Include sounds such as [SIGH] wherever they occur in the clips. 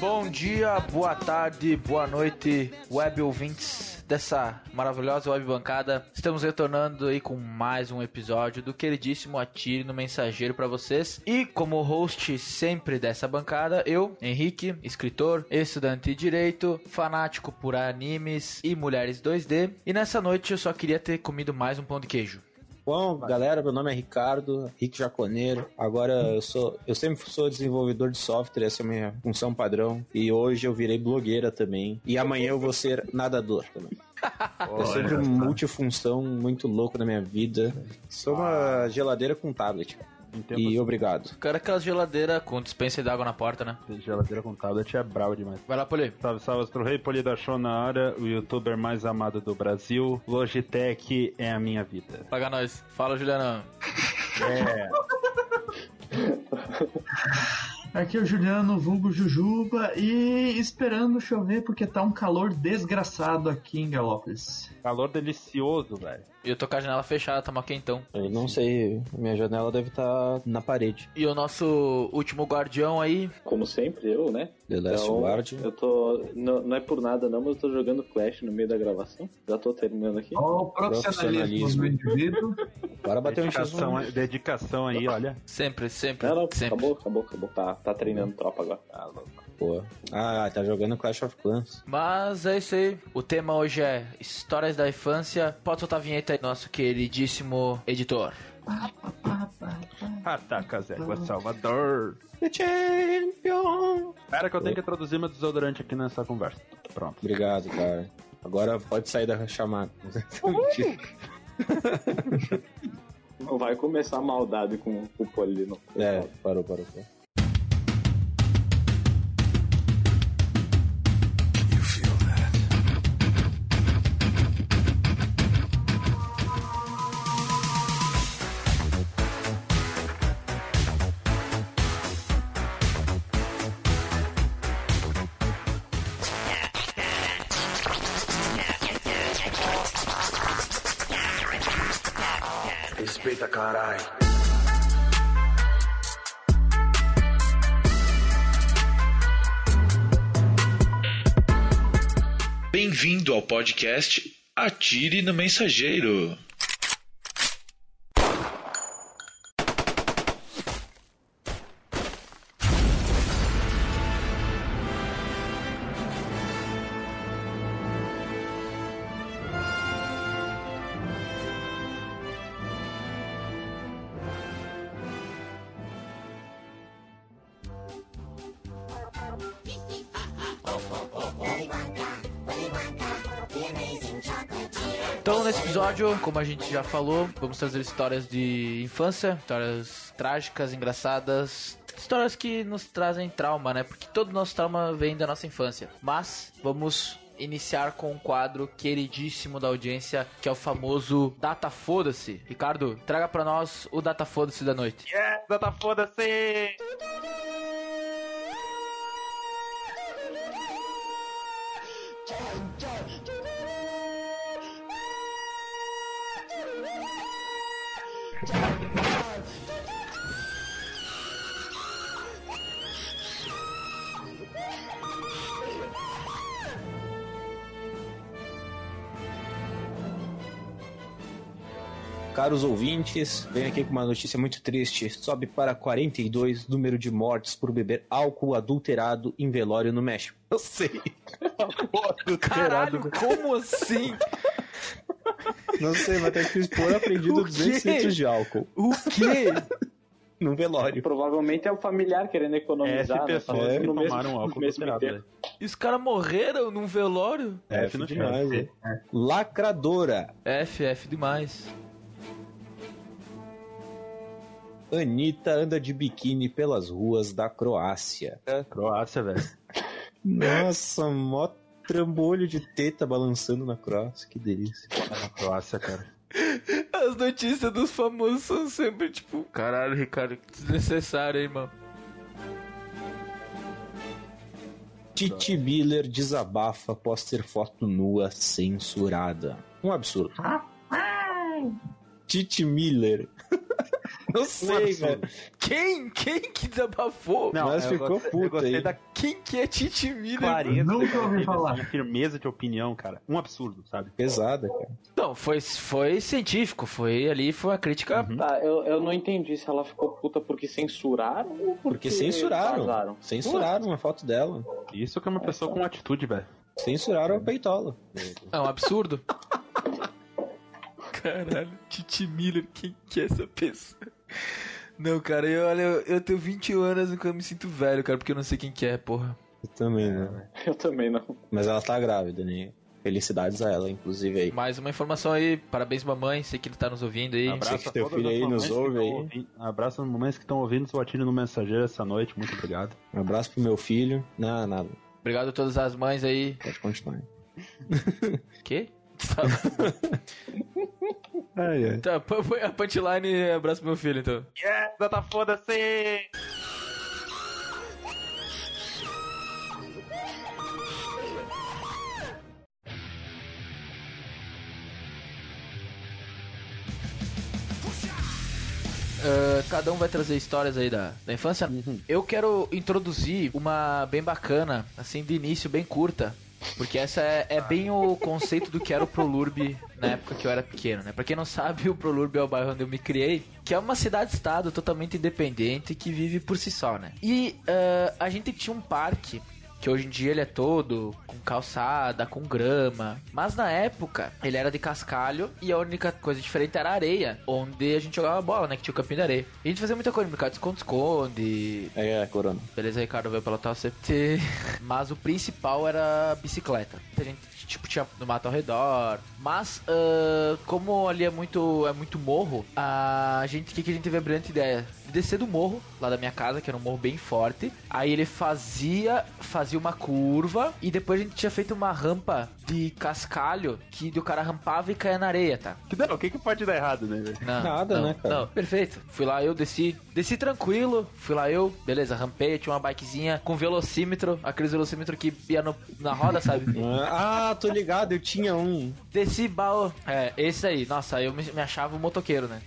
Bom dia, boa tarde, boa noite, web ouvintes dessa maravilhosa web bancada. Estamos retornando aí com mais um episódio do queridíssimo Atire no Mensageiro para vocês. E como host sempre dessa bancada, eu, Henrique, escritor, estudante de direito, fanático por animes e mulheres 2D. E nessa noite eu só queria ter comido mais um pão de queijo. Bom, galera, meu nome é Ricardo, Rick Jaconeiro. Agora eu sou, eu sempre sou desenvolvedor de software, essa é a minha função padrão. E hoje eu virei blogueira também. E amanhã eu vou ser nadador também. [LAUGHS] eu sou de multifunção muito louco na minha vida. Sou uma geladeira com tablet. E obrigado. Cara, aquela geladeira com dispensa de água na porta, né? Geladeira com tablet é bravo demais. Vai lá, Poli. Salve, salve, Astro Rei, Poli da Show na área, o youtuber mais amado do Brasil. Logitech é a minha vida. Paga nós. Fala, Juliano. É. [LAUGHS] Aqui é o Juliano, vulgo Jujuba, e esperando chover porque tá um calor desgraçado aqui em Galópolis. Calor delicioso, velho. E eu tô com a janela fechada, tá mó quentão. Eu não sei, minha janela deve estar na parede. E o nosso último guardião aí, Como sempre, eu, né? The Last Então, Guardian. Eu tô. Não, não é por nada, não, mas eu tô jogando Clash no meio da gravação. Já tô terminando aqui. Ó, o profissionalismo do indivíduo. Para bater um Dedicação, X1. dedicação aí, olha. sempre, sempre, Não, não, sempre. acabou, acabou, acabou. Tá, tá treinando tropa agora. Ah, louco. Pô. Ah, tá jogando Clash of Clans. Mas é isso aí. O tema hoje é histórias da infância. Pode soltar a vinheta aí, nosso queridíssimo editor. Ataca Zégua Salvador. The Champion. Espera que eu tenho que introduzir meu desodorante aqui nessa conversa. Pronto. Obrigado, cara. Agora pode sair da chamada. [LAUGHS] Não vai começar maldade com o Polino. é, parou, parou, parou. Ao podcast Atire no Mensageiro. Então, nesse episódio, como a gente já falou, vamos trazer histórias de infância, histórias trágicas, engraçadas, histórias que nos trazem trauma, né? Porque todo nosso trauma vem da nossa infância. Mas vamos iniciar com um quadro queridíssimo da audiência, que é o famoso Data Foda-se. Ricardo, traga pra nós o Data Foda-se da noite. Yes, tá foda-se! Caros ouvintes, venho aqui com uma notícia muito triste. Sobe para 42 número de mortes por beber álcool adulterado em velório no México. Eu sei. [LAUGHS] Caralho, como assim? [LAUGHS] Não sei, mas tem que expor [LAUGHS] aprendido O 200 quê? litros de álcool O quê? [LAUGHS] no velório. Provavelmente é o familiar querendo É, economizar. F né? pessoas Falando que no mesmo- tomaram no álcool mesmo tempo. velho. E os caras morreram num velório? É, F no demais, chat. né? Lacradora. F, F demais. Anitta anda de biquíni pelas ruas da Croácia. Croácia, velho. Nossa, mó trambolho de teta balançando na Croácia. Que delícia. Na Croácia, cara. As notícias dos famosos são sempre tipo, caralho, Ricardo, que desnecessário, hein, mano. Titi Miller desabafa após ter foto nua censurada. Um absurdo. Titi Miller. [LAUGHS] Não [LAUGHS] sei, velho. Quem? Quem que desabafou? Mas eu ficou gostei- puto Eu gostei aí. da Quem que é Titi Miller? clareza, Nunca ouvi falar. assim, firmeza de opinião, cara. Um absurdo, sabe? Pesada, cara. Não, foi, foi científico, foi ali, foi uma crítica. Tá, eu, eu não entendi se ela ficou puta porque censuraram ou porque, Porque censuraram. vazaram. Censuraram uma foto dela. Isso que é uma pessoa com atitude, velho. Censuraram a peitola. É um absurdo. [LAUGHS] Caralho, Titi Miller, quem que é essa pessoa? Não, cara, eu, olha, eu, eu tenho 21 anos e eu me sinto velho, cara, porque eu não sei quem que é, porra. Eu também, né? Eu também não. Mas ela tá grávida, né? Felicidades a ela, inclusive aí. Mais uma informação aí, parabéns mamãe, sei que ele tá nos ouvindo aí. Sei que teu filho aí nos que ouve aí. ouvindo- Abraço às mamães que estão ouvindo o Atire no Mensageiro essa noite. Muito obrigado. Um abraço pro meu filho. Não, nada. Obrigado a todas as mães aí. Pode continuar. Quê? Tá, [LAUGHS] [LAUGHS] Ai, ai. tá põe põe a punchline e abraço pro meu filho, então. Yes, tá foda-se! Ah, cada um vai trazer histórias aí da, da infância. Eu quero introduzir uma bem bacana, assim, de início, bem curta. Porque essa é, é bem o conceito do que era o Prolurb na época que eu era pequeno, né? Pra quem não sabe, o Prolurb é o bairro onde eu me criei, que é uma cidade-estado totalmente independente que vive por si só, né? E ah, a gente tinha um parque que hoje em dia ele é todo com calçada, com grama. Mas na época ele era de cascalho e a única coisa diferente era a areia, onde a gente jogava bola, né? Que tinha o campinho de areia. E a gente fazia muita coisa, brincar de esconde-esconde. É, é, Corona. Beleza, Ricardo veio pela tal CT. [LAUGHS] Mas o principal era a bicicleta. A gente tipo tinha no mato ao redor. Mas ah, como ali é muito é muito morro, a gente o que, que a gente teve a brilhante ideia de descer do morro lá da minha casa, que era um morro bem forte. Aí ele fazia fazia uma curva e depois a gente tinha feito uma rampa de cascalho que o cara rampava e caía na areia, tá? Que não, o que, que pode dar errado, né, velho? Não, Nada, não, né, cara? Não, perfeito. Fui lá, eu desci, desci tranquilo. Fui lá, eu, beleza, rampei, tinha uma bikezinha com velocímetro, aqueles velocímetro que ia no- na roda, sabe? [LAUGHS] Ah, tô ligado, eu tinha um. Desci, baú. É, esse aí. Nossa, eu me, me achava um motoqueiro, né?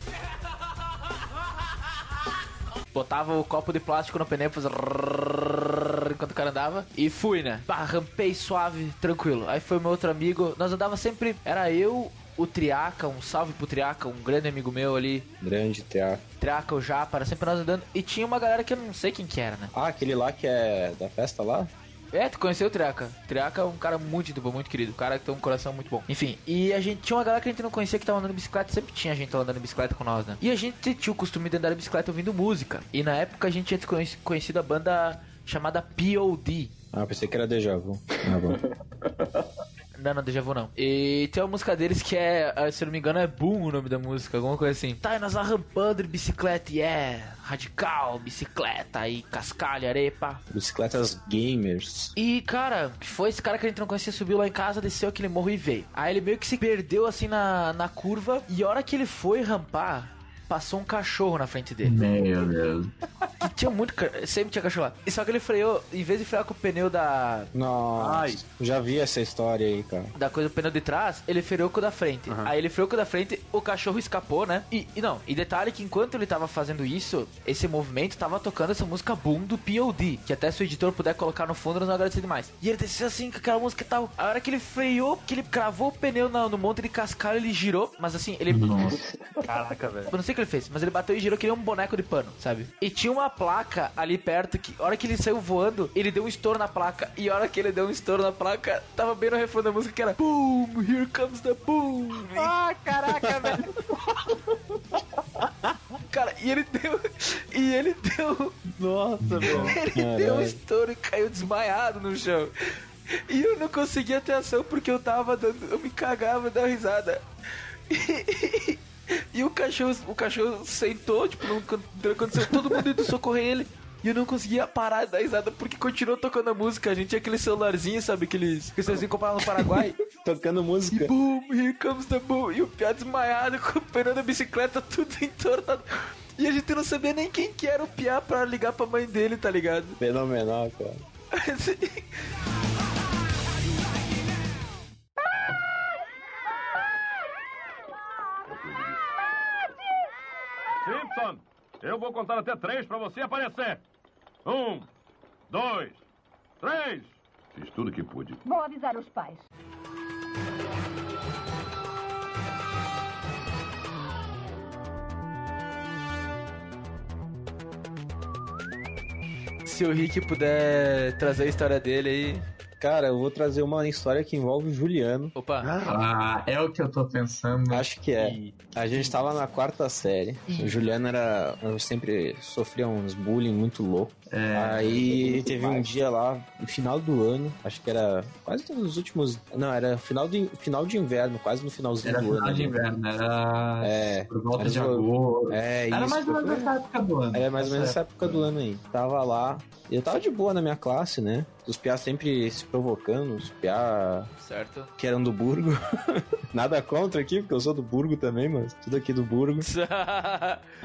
Botava o copo de plástico no pneu, fazia rrrr enquanto o cara andava e fui, né? Bah, rampei suave, tranquilo. Aí foi meu outro amigo, nós andava sempre, era eu, o Triaca, um salve pro Triaca, um grande amigo meu ali, Grande teatro. Triaca, o Japa, era sempre nós andando. E tinha uma galera que eu não sei quem que era, né? Ah, aquele lá que é da festa lá? É, tu conheceu o Triaca. Triaca é um cara muito de boa, muito querido. Um cara que tem um coração muito bom. Enfim, e a gente tinha uma galera que a gente não conhecia que tava andando de bicicleta. Sempre tinha gente lá andando de bicicleta com nós, né? E a gente tinha o costume de andar de bicicleta ouvindo música. E na época a gente tinha conheci- conhecido a banda chamada POD. Ah, pensei que era déjà vu. Ah, bom. [LAUGHS] Não, não, Deja Vu não. E tem uma música deles que é, ah, se eu não me engano, é Boom o nome da música, alguma coisa assim. Tá, e nós lá rampando de bicicleta, e é radical, bicicleta e cascalho, arepa. Bicicletas gamers. E, cara, foi esse cara que a gente não conhecia, subiu lá em casa, desceu aquele morro e veio. Aí ele meio que se perdeu assim na, na curva, e a hora que ele foi rampar, passou um cachorro na frente dele. Meu Deus. Que tinha muito. Sempre tinha cachorro lá. E só que ele freou, em vez de frear com o pneu da. Nossa, Ai. já vi essa história aí, cara. Da coisa do pneu de trás, ele freou com o da frente. Aí ele freou com o da frente, o cachorro escapou, né? E, e não, e detalhe que enquanto ele tava fazendo isso, esse movimento tava tocando essa música Boom do POD. Que até se o editor puder colocar no fundo, nós vamos agradecer demais. E ele desceu assim com aquela música e tal. A hora que ele freou, que ele cravou o pneu na- no monte de cascalho, ele girou. Mas assim, ele. Nossa. [LAUGHS] Caraca, velho. Eu não sei que ele fez, mas ele bateu e girou que nem um boneco de pano, sabe? E tinha uma placa ali perto que, a hora que ele saiu voando, ele deu um estouro na placa. E a hora que ele deu um estouro na placa, tava bem no refrão da música que era Boom, here comes the boom. Ah, caraca, velho. [LAUGHS] Cara, e ele deu. E ele deu. Nossa, [LAUGHS] velho. Ele Caralho. deu um estouro e caiu desmaiado no chão. E eu não conseguia ter ação porque eu tava dando. Eu me cagava da risada. [LAUGHS] E, e o cachorro, o cachorro sentou, tipo, não acon- não aconteceu, todo mundo indo socorrer ele. E eu não conseguia parar dar risada porque continuou tocando a música. A gente tinha aquele celularzinho, sabe? Aqueles que vocês compraram no Paraguai. [LAUGHS] Tocando música. E boom, here comes the boom. E o Piá desmaiado, com o pneu da bicicleta tudo [LAUGHS] entornado. E a gente não sabia nem quem que era o Piá pra ligar pra mãe dele, tá ligado? Fenomenal, cara. [LAUGHS] Simpson, Eu vou contar até três pra você aparecer. Um, dois, três. Fiz tudo que pude. Vou avisar os pais. Se o Rick puder trazer a história dele aí. Cara, eu vou trazer uma história que envolve o Juliano. Opa! Ah, é o que eu tô pensando. Acho que é. A gente tava na quarta série. O Juliano era. Eu sempre sofria uns bullying muito louco. É, Aí teve um dia lá, no final do ano, acho que era quase nos últimos. Não, era final de, final de inverno, quase no finalzinho era do final ano. de ali. inverno, era É. por volta Mas de foi- agosto. É, Era isso. mais ou menos essa época do ano. Era mais ou menos Essa essa época do ano aí. Tava lá. Eu tava de boa na minha classe, né? Os piá sempre se provocando, os piá Certo? que eram do Burgo. [LAUGHS] Nada contra aqui, porque eu sou do Burgo também, mas tudo aqui do Burgo.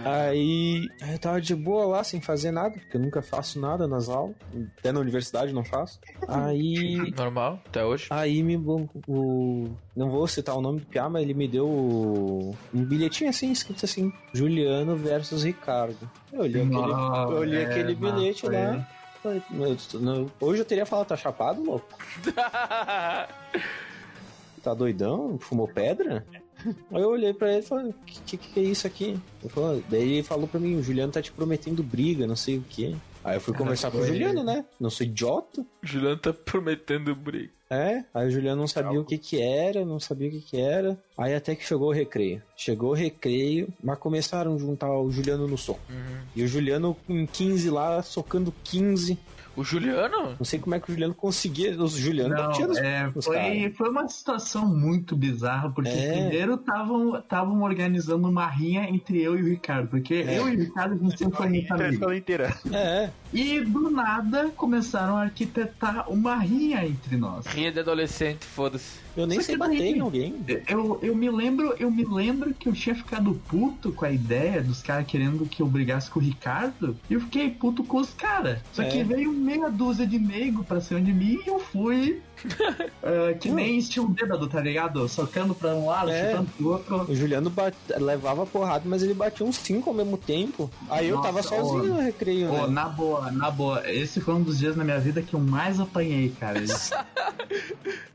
Aí [LAUGHS] aí eu tava de boa lá, sem fazer nada, porque eu nunca faço nada nas aulas. Até na universidade não faço. Aí. [LAUGHS] Normal, até hoje. Aí me. O, o- não vou citar o nome do Piá, mas ele me deu o- um bilhetinho assim, escrito assim: Juliano versus Ricardo. Eu olhei aquele, eu olhei é, aquele bilhete lá. falei, "Meu, tu- não- hoje eu teria falado, tá chapado, louco? [LAUGHS] Tá doidão? Fumou pedra? Aí eu olhei pra ele e falei, que, que que é isso aqui? Ele falou, daí ele falou pra mim, o Juliano tá te prometendo briga, não sei o quê. Aí eu fui conversar com o Juliano, né? Não sou idiota. O Juliano tá prometendo briga. É, aí o Juliano não sabia o que que era, não sabia o que que era. Aí até que chegou o recreio. Chegou o recreio, mas começaram a juntar o Juliano no soco. E o Juliano com 15 lá, socando 15. O Juliano? Não sei como é que o Juliano conseguia. O Juliano Não, batia nos, é, nos foi, foi uma situação muito bizarra, porque É. primeiro estavam organizando uma rinha entre eu e o Ricardo, porque É. eu e o Ricardo a gente sempre foi muito A amigo. escola inteira. É, E do nada começaram a arquitetar uma rinha entre nós. Rinha de adolescente, foda-se. Eu nem Só sei que bater em alguém. Eu, eu me lembro, eu me lembro que eu tinha ficado puto com a ideia dos caras querendo que eu brigasse com o Ricardo, e eu fiquei puto com os caras. Só É. que veio meia dúzia de nego pra cima de mim e eu fui ah, que nem estilo bêbado, tá ligado? Socando pra um lado, É. chutando pro outro. O Juliano bate- levava porrada, mas ele batia uns 5 ao mesmo tempo. Aí eu tava Nossa, sozinho ô. no recreio, Pô, né? na boa, na boa. Esse foi um dos dias na minha vida que eu mais apanhei, cara. [LAUGHS]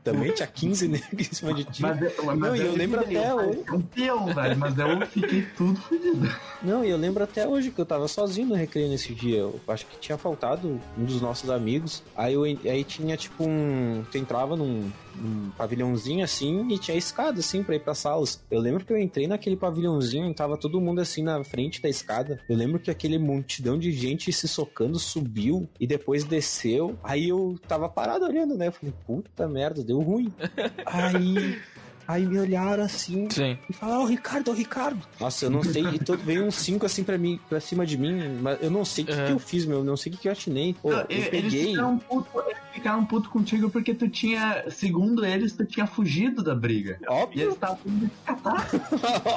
Também tinha 15 negros em cima de ti. Mas, eu- mas Não, e eu lembro até eu hoje. parecia Um peão, velho. Mas eu fiquei tudo fodido. Não, e eu lembro até hoje que eu tava sozinho no recreio nesse dia. Eu acho que tinha faltado um dos nossos amigos. Aí, eu, aí tinha tipo um. Tu entrava num, num pavilhãozinho assim e tinha escada assim pra ir pra salas. Eu lembro que eu entrei naquele pavilhãozinho e tava todo mundo assim na frente da escada. Eu lembro que aquele multidão de gente se socando subiu e depois desceu. Aí eu tava parado olhando, né? Eu falei, puta merda, deu ruim. [LAUGHS] aí. Aí me olharam assim, Sim. e falar, ó, Ricardo, ó, Ricardo. Nossa, eu não sei, e todo, veio uns cinco assim pra mim, pra cima de mim, mas eu não sei o que, Uhum. que eu fiz, meu, eu não sei o que, que eu atinei. Pô, eu Eles peguei. ficaram puto, eles ficaram puto contigo porque tu tinha, segundo eles, tu tinha fugido da briga. E Óbvio, eles estavam indo te catar.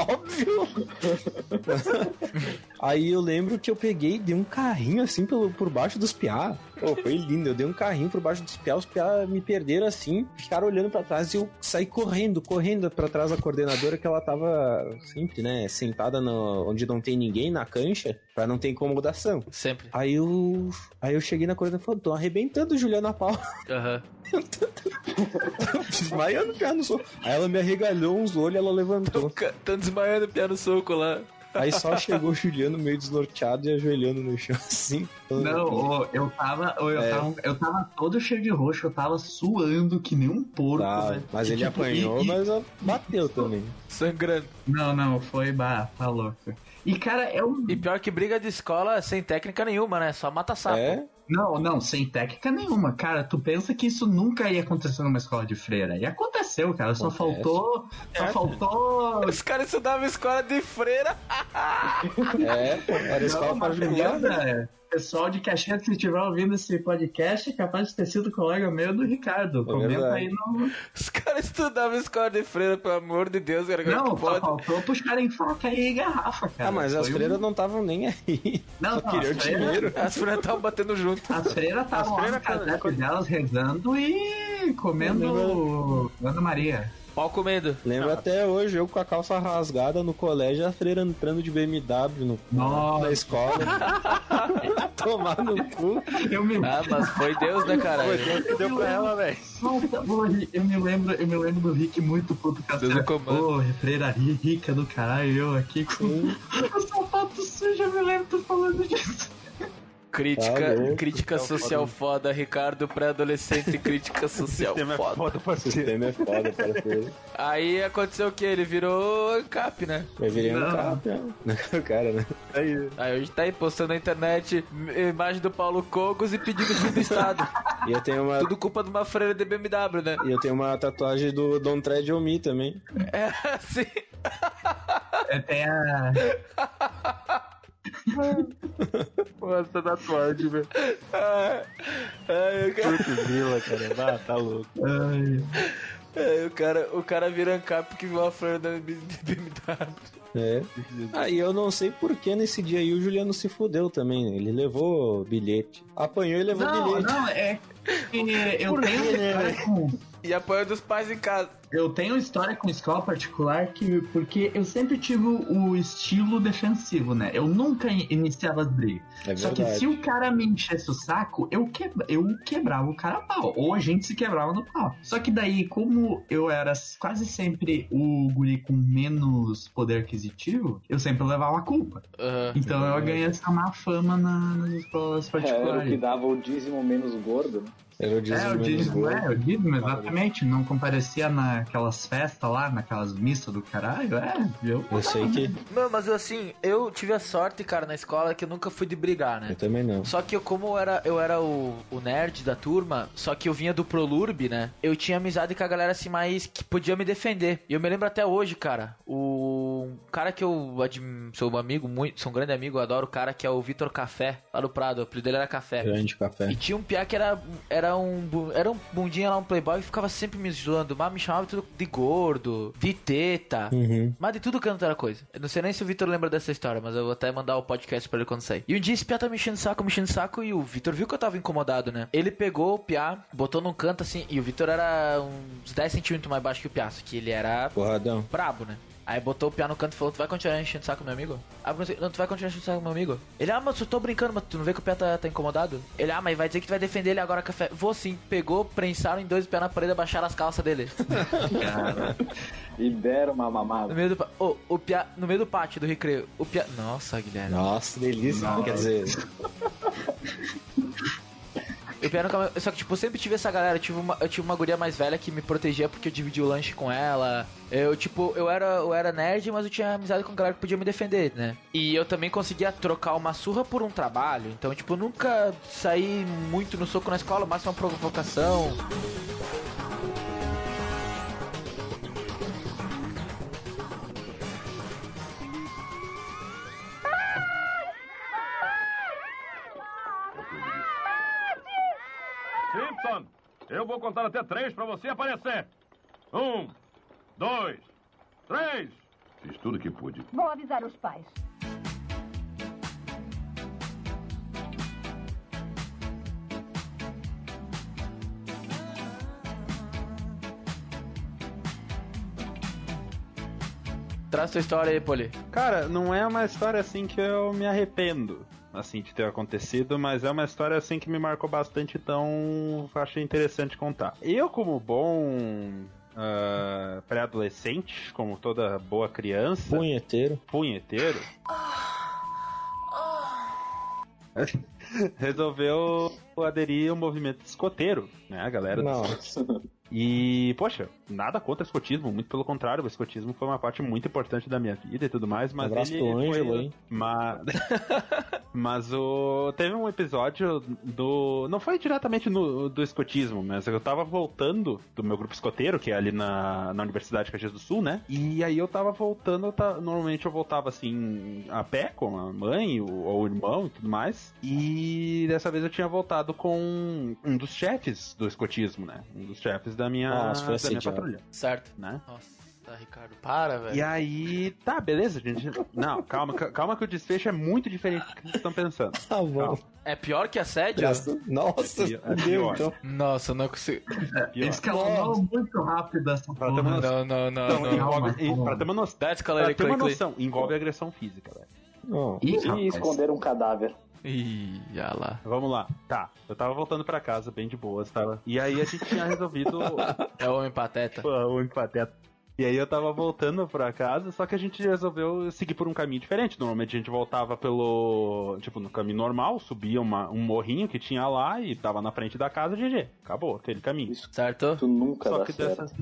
óbvio. Aí eu lembro que eu peguei e dei um carrinho assim pelo, por baixo dos piá. Pô, foi lindo. Eu dei um carrinho por baixo dos piá, os piá me perderam assim, ficaram olhando pra trás e eu saí correndo, correndo pra trás da coordenadora que ela tava sempre, né, sentada no, onde não tem ninguém na cancha, pra não ter incomodação. Sempre. Aí eu, aí eu cheguei na coordenadora e falei, tô arrebentando o Juliano a pau. Aham. [LAUGHS] Desmaiando o piá no soco. Aí ela me arregalhou uns olhos e ela levantou. Tão, tão desmaiando piá no soco lá. Aí só chegou o Juliano meio desnorteado e ajoelhando no chão [LAUGHS] assim. Não, ô, eu tava, eu, É. tava, eu tava todo cheio de roxo, eu tava suando que nem um porco. Tá, velho. mas E, ele tipo, apanhou, e- e- mas bateu também. Sangrando. Não, não, foi bah, tá louco. E cara, é um. E pior que briga de escola sem técnica nenhuma, né? Só mata sapo. É? Não, não, sem técnica nenhuma. Cara, tu pensa que isso nunca ia acontecer numa escola de freira. E aconteceu, cara. Só Acontece. faltou. Só faltou. Os caras estudavam escola de freira. É, era escola Não, mas particular. lembra, Pessoal de Caxias, se estiver ouvindo esse podcast, é capaz de ter sido colega meu do Ricardo. Comenta verdade. aí no. Os caras estudavam escola de freira, pelo amor de Deus, cara. é Não, que só pode? faltou puxarem faca e garrafa, cara. Ah, mas as Foi um- freiras não estavam nem aí. Não, Só não, queriam as freiras- dinheiro. As freiras estavam batendo junto. As freiras estavam lá no casebre delas rezando e comendo. Ana Maria. Pau comendo. Lembro até hoje, eu com a calça rasgada no colégio, a freira entrando de BMW no, Nossa. na escola. [LAUGHS] Tomar no cu. Eu me, Ah, mas foi Deus, né, caralho? que deu pra ela, velho. Eu me lembro, eu me lembro do Rick muito puto com a Deus cena. do comando. Porra, freira ri- rica do caralho, eu aqui com [LAUGHS] o sapato sujo, eu me lembro tu falando disso. Crítica, Tá crítica social foda, Ricardo, pré-adolescente, crítica [LAUGHS] social Sistema é foda. foda, O parceiro. sistema é foda, parceiro. Aí aconteceu o que? Ele virou ANCAP, né? Eu virei um Não. cap, né? [LAUGHS] O cara, né? Aí, Aí hoje tá aí postando na internet imagem do Paulo Cogos e pedindo fim do Estado. [LAUGHS] E eu tenho uma, Tudo culpa de uma freira de BMW, né? e eu tenho uma tatuagem do Don't Tread on Me também. É assim. É, tem a. Nossa, da tatuagem, velho. Ai, ai, o cara- grila, cara. Ah, tá louco. Ai, ai, o cara, o cara vira ANCAP porque viu uma freira da BMW. É. Ah, e eu não sei por que nesse dia aí o Juliano se fudeu também. Ele levou bilhete. Apanhou e levou Não, bilhete. não, é. que Eu tenho né. E apoio dos pais em casa. Eu tenho história com escola particular que porque eu sempre tive o estilo defensivo, né? Eu nunca in- iniciava as brigas. É Só que se o cara me enchesse o saco, eu, quebra, eu quebrava o cara a pau. Ou a gente se quebrava no pau. Só que daí, como eu era quase sempre o guri com menos poder aquisitivo, eu sempre levava a culpa. Aham. Então eu ganhei essa má fama na- nas escolas É, era o particulares. que dava o dízimo menos gordo, né? Era o É, dízimo o menos dízimo, gordo. é, o dízimo, exatamente. Não comparecia naquelas festas lá, naquelas missas do caralho. É, eu. Eu sei que. Não, mas assim, eu tive a sorte, cara, na escola que eu nunca fui de brigar, né? Eu também não. Só que eu, como eu era, eu era o, o nerd da turma, só que eu vinha do Prolurb, né? Eu tinha amizade com a galera assim mais que podia me defender. E eu me lembro até hoje, cara, o cara que eu sou um amigo, muito, sou um grande amigo, eu adoro o cara que é o Vitor Café, lá do Prado, o apelido dele era Café. Grande café. E tinha um piá que era, era um era um bundinha lá, um playboy, que ficava sempre me zoando, mas me chamava tudo de gordo, de teta. Uhum. Mas de tudo canto era coisa. Eu não sei nem se o Vitor lembra dessa história, mas eu vou até mandar o podcast pra ele quando sair. E um dia esse Piá tá me enchendo o saco, me enchendo saco, e o Vitor viu que eu tava incomodado, né? Ele pegou o Piá, botou num canto assim, e o Vitor era uns 10 centímetros mais baixo que o Piá, só que ele era Porradão. brabo, né? Aí botou o Piá no canto e falou, tu vai continuar enchendo o saco, meu amigo? Aí eu pensei, não, tu vai continuar enchendo o saco, meu amigo? Ele, ah, mas eu tô brincando, mas tu não vê que o Piá tá, tá incomodado? Ele, ah, mas vai dizer que tu vai defender ele agora, café. Vou sim, pegou, prensaram em dois pés na parede, abaixaram as calças dele. [LAUGHS] E deram uma No mamada. meio do, Ô, o Piá, no meio do pátio do recreio, o Piá... Nossa, Guilherme. Nossa, delícia. Quer dizer, [LAUGHS] Eu pior nunca- Só que, tipo, sempre tive essa galera. Eu tive, uma, eu tive uma guria mais velha que me protegia porque eu dividi o lanche com ela. Eu, tipo, eu era, eu era nerd, mas eu tinha amizade com galera que podia me defender, né? E eu também conseguia trocar uma surra por um trabalho. Então, tipo, eu nunca saí muito no soco na escola, mais uma provocação. Simpson, eu vou contar até três pra você aparecer. Um, dois, três. Fiz tudo que pude. Vou avisar os pais. Traz tua história aí, Poli. Cara, não é uma história assim que eu me arrependo, assim, de ter acontecido, mas é uma história assim que me marcou bastante, então achei interessante contar. Eu, como bom ah, pré-adolescente, como toda boa criança, punheteiro. punheteiro, [LAUGHS] resolveu aderir ao movimento escoteiro, né, a galera do Nossa. [LAUGHS] e, poxa, nada contra o escotismo, muito pelo contrário, o escotismo foi uma parte muito importante da minha vida e tudo mais, mas Abraço ele foi- Ângelo, hein? Mas, [LAUGHS] mas o teve um episódio do não foi diretamente no, do escotismo, mas eu tava voltando do meu grupo escoteiro, que é ali na, na Universidade de Caxias do Sul, né? E aí eu tava voltando, eu ta- normalmente eu voltava assim a pé com a mãe o- ou o irmão e tudo mais. E dessa vez eu tinha voltado com um dos chefes do escotismo, né? Um dos chefes da minha, Nossa, foi da minha patrulha, Certo. né? Nossa, Ricardo, para, velho. E aí, tá, beleza, gente. Não, calma, ca- calma que o desfecho é muito diferente do que vocês estão pensando. Tá bom. Calma. É pior que assédio? Presta- Nossa, É pior. então. Nossa, não consigo. Pior. Escalonou muito rápido essa Pra ter uma porra. noção. Não, não, não, Não, não. envolve, calma. pra ter uma noção, That's pra ter uma noção envolve agressão física, velho. Ih, E rapaz. esconder um cadáver. Ih, olha lá. Vamos lá. Tá, eu tava voltando pra casa bem de boas, tava. E aí a gente tinha resolvido [LAUGHS] É o homem pateta. Pô, o único pateta. E aí eu tava voltando pra casa, só que a gente resolveu seguir por um caminho diferente. Normalmente a gente voltava pelo, tipo, no caminho normal, subia uma- um morrinho que tinha lá e tava na frente da casa, GG. Acabou aquele caminho. Isso, Certo? isso nunca Só dá que, certo. dessa,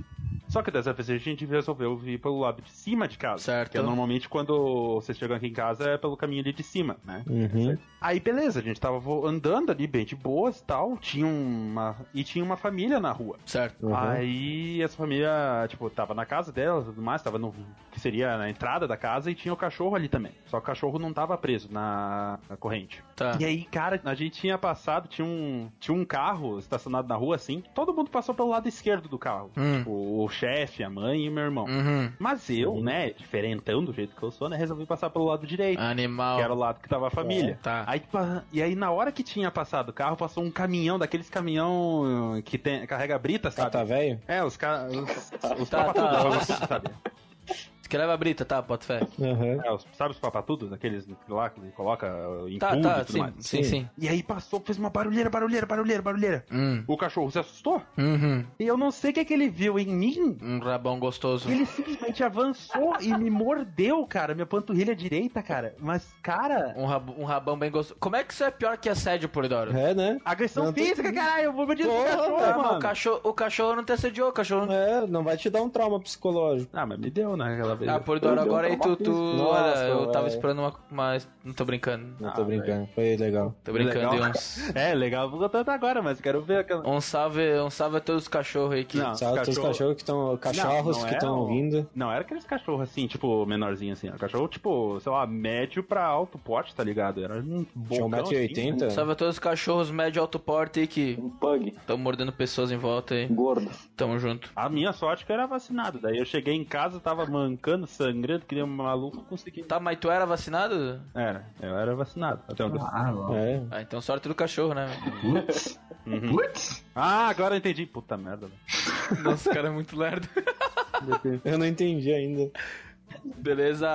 só que dessa vez a gente resolveu vir pelo lado de cima de casa. Certo. Que é normalmente quando vocês chegam aqui em casa é pelo caminho ali de cima, né? Uhum. Aí beleza, a gente tava andando ali bem de boas e tal, tinha uma e tinha uma família na rua. Certo. Uhum. Aí essa família, tipo, tava na casa dela e tudo mais, tava no. que seria na entrada da casa e tinha o cachorro ali também. Só que o cachorro não tava preso na, na corrente. Tá. E aí, cara, a gente tinha passado, tinha um, tinha um carro estacionado na rua assim, todo mundo passou pelo lado esquerdo do carro. Hum. Tipo, o chefe, a mãe e o meu irmão. Uhum. Mas eu, né, diferentão do jeito que eu sou, né, resolvi passar pelo lado direito. Animal. Que era o lado que tava a família. Tá. Aí, pa- e aí, na hora que tinha passado o carro, passou um caminhão, daqueles caminhão que tem, carrega brita, sabe? Tá, tá velho? É, os caras. Os, os Tá, tá. papatudos, sabe? Você quer levar a brita, tá? Bota fé. Aham. É, os- sabe os papatudos? Aqueles lá que coloca em Tá, tudo tá, e tudo sim, mais. sim, sim. E aí passou, fez uma barulheira, barulheira, barulheira, barulheira. Hum. O cachorro se assustou. Uhum. E eu não sei o que, que ele viu em mim. Um rabão gostoso. Ele simplesmente avançou e me mordeu, cara. Minha panturrilha direita, cara. Mas, cara. Um, rab- um rabão bem gostoso. Como é que isso é pior que assédio, Polidoro? É, né? Agressão Não, tô física, entendendo. caralho. Eu vou me dizer cachorro, Tá, mano. o cachorro, o cachorro não te assediou, o cachorro não... É, não vai te dar um trauma psicológico. Ah, mas me deu, né? Aquela vez. Ah, Polidoro, Deu agora aí tu, tu... físico. olha, Nossa, eu tava velho. esperando uma... Mas não tô brincando. Não Ah, tô brincando, foi legal. Tô brincando Legal. e uns... [LAUGHS] É, legal, vou contar agora, mas quero ver aquela. Um salve, um salve a todos os cachorros aí que... Não. Salve todos os cachorro- cachorros que estão. Cachorros Não, não que é estão o- ouvindo. Não, era aqueles cachorros assim, tipo, menorzinho assim. ó. Cachorro, tipo, sei lá, médio pra alto porte, tá ligado? Era um Tinha bocão, assim, 1,80m. Salve a todos os cachorros médio alto porte aí que Um pug estão mordendo pessoas em volta aí. gordo. Tamo junto. A minha sorte é que eu era vacinado. Daí eu cheguei em casa, tava mancando, sangrando, que nem um maluco, consegui. Tá, mas tu era vacinado? Era, eu era vacinado. Até onde eu... Ah, ó. É. Ah, então sorte do cachorro, né? Putz. Uhum. Putz. Ah, agora eu entendi. Puta merda, velho. Nossa, o cara é muito lerdo. Eu não entendi ainda. Beleza.